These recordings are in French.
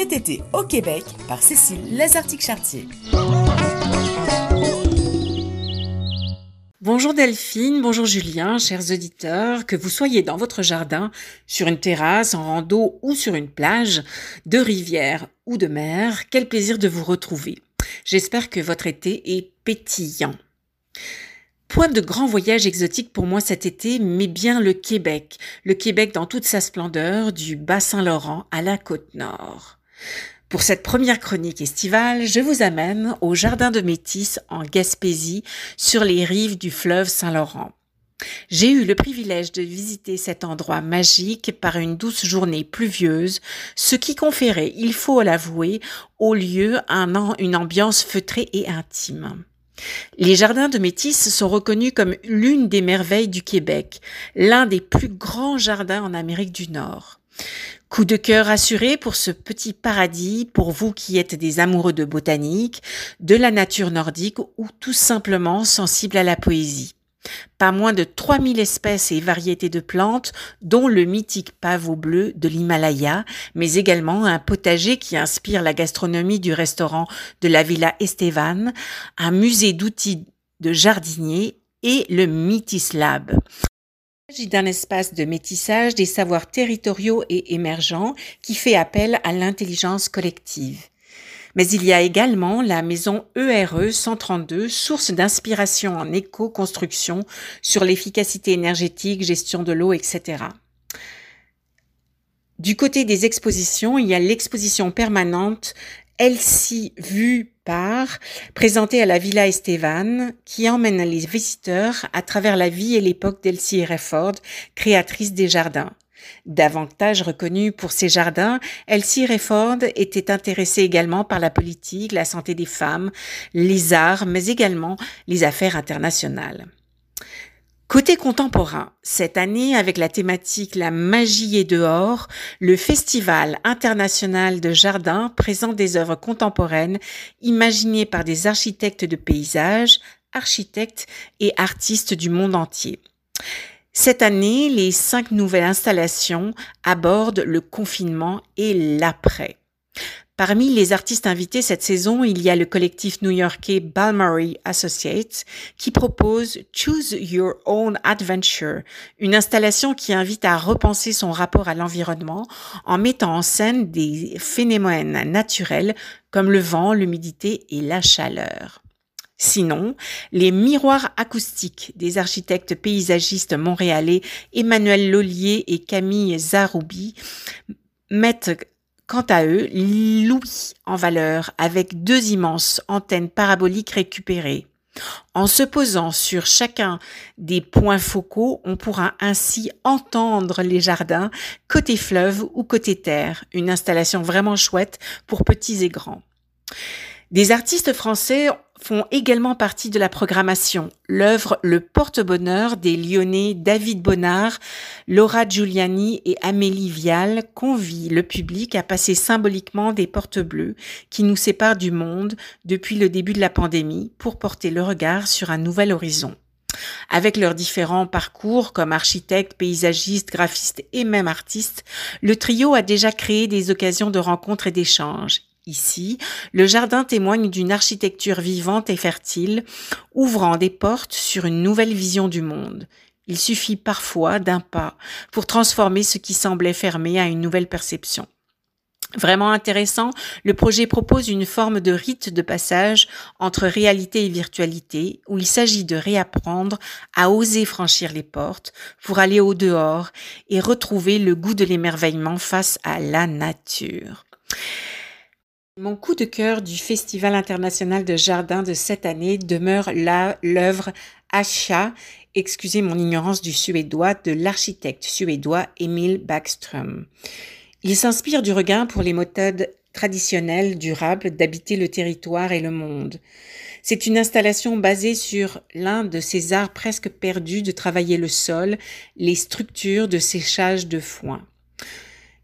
cet été au Québec par Cécile Lazartique-Chartier. Bonjour Delphine, bonjour Julien, chers auditeurs, que vous soyez dans votre jardin, sur une terrasse, en rando ou sur une plage, de rivière ou de mer, quel plaisir de vous retrouver. J'espère que votre été est pétillant. Point de grand voyage exotique pour moi cet été, mais bien le Québec. Le Québec dans toute sa splendeur, du Bas-Saint-Laurent à la côte nord. Pour cette première chronique estivale, je vous amène au Jardin de Métis en Gaspésie, sur les rives du fleuve Saint-Laurent. J'ai eu le privilège de visiter cet endroit magique par une douce journée pluvieuse, ce qui conférait, il faut l'avouer, au lieu un, une ambiance feutrée et intime. Les jardins de Métis sont reconnus comme l'une des merveilles du Québec, l'un des plus grands jardins en Amérique du Nord. Coup de cœur assuré pour ce petit paradis, pour vous qui êtes des amoureux de botanique, de la nature nordique ou tout simplement sensibles à la poésie. Pas moins de 3000 espèces et variétés de plantes, dont le mythique pavot bleu de l'Himalaya, mais également un potager qui inspire la gastronomie du restaurant de la Villa Estevan, un musée d'outils de jardinier et le Métis Lab. Il s'agit d'un espace de métissage des savoirs territoriaux et émergents qui fait appel à l'intelligence collective. Mais il y a également la maison ERE 132, source d'inspiration en éco-construction sur l'efficacité énergétique, gestion de l'eau, etc. Du côté des expositions, il y a l'exposition permanente Elsie vue par, présentée à la Villa Estevan, qui emmène les visiteurs à travers la vie et l'époque d'Elsie Refford, créatrice des jardins. Davantage reconnue pour ses jardins, Elsie Refford était intéressée également par la politique, la santé des femmes, les arts, mais également les affaires internationales. Côté contemporain, cette année, avec la thématique La magie est dehors, le Festival international de jardin présente des œuvres contemporaines imaginées par des architectes de paysages, architectes et artistes du monde entier. Cette année, les cinq nouvelles installations abordent le confinement et l'après. Parmi les artistes invités cette saison, il y a le collectif new-yorkais Balmary Associates qui propose Choose Your Own Adventure, une installation qui invite à repenser son rapport à l'environnement en mettant en scène des phénomènes naturels comme le vent, l'humidité et la chaleur. Sinon, les miroirs acoustiques des architectes paysagistes montréalais Emmanuel Lollier et Camille Zaroubi mettent Quant à eux, Louis en valeur avec deux immenses antennes paraboliques récupérées. En se posant sur chacun des points focaux, on pourra ainsi entendre les jardins côté fleuve ou côté terre. Une installation vraiment chouette pour petits et grands. Des artistes français font également partie de la programmation. L'œuvre Le porte-bonheur des Lyonnais David Bonnard, Laura Giuliani et Amélie Vial convie le public à passer symboliquement des portes bleues qui nous séparent du monde depuis le début de la pandémie pour porter le regard sur un nouvel horizon. Avec leurs différents parcours comme architecte, paysagiste, graphiste et même artiste, le trio a déjà créé des occasions de rencontres et d'échanges. Ici, le jardin témoigne d'une architecture vivante et fertile, ouvrant des portes sur une nouvelle vision du monde. Il suffit parfois d'un pas pour transformer ce qui semblait fermé à une nouvelle perception. Vraiment intéressant, le projet propose une forme de rite de passage entre réalité et virtualité, où il s'agit de réapprendre à oser franchir les portes pour aller au dehors et retrouver le goût de l'émerveillement face à la nature. Mon coup de cœur du Festival international de jardin de cette année demeure l'œuvre Asha, excusez mon ignorance du suédois, de l'architecte suédois Emil Backström. Il s'inspire du regain pour les méthodes traditionnelles durables d'habiter le territoire et le monde. C'est une installation basée sur l'un de ces arts presque perdus de travailler le sol, les structures de séchage de foin.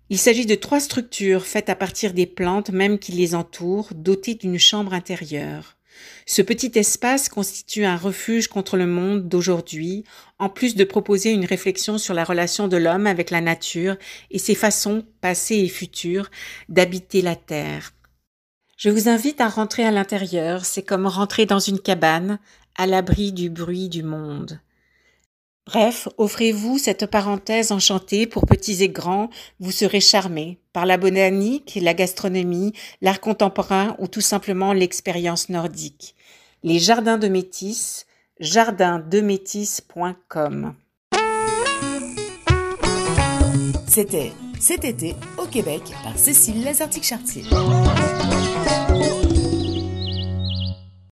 Il s'agit de trois structures faites à partir des plantes même qui les entourent, dotées d'une chambre intérieure. Ce petit espace constitue un refuge contre le monde d'aujourd'hui, en plus de proposer une réflexion sur la relation de l'homme avec la nature et ses façons passées et futures d'habiter la terre. Je vous invite à rentrer à l'intérieur, c'est comme rentrer dans une cabane, à l'abri du bruit du monde. Bref, offrez-vous cette parenthèse enchantée pour petits et grands, vous serez charmés par la botanique, la gastronomie, l'art contemporain ou tout simplement l'expérience nordique. Les jardins de Métis, jardindemétis.com. C'était cet été au Québec par Cécile Lazartique-Chartier.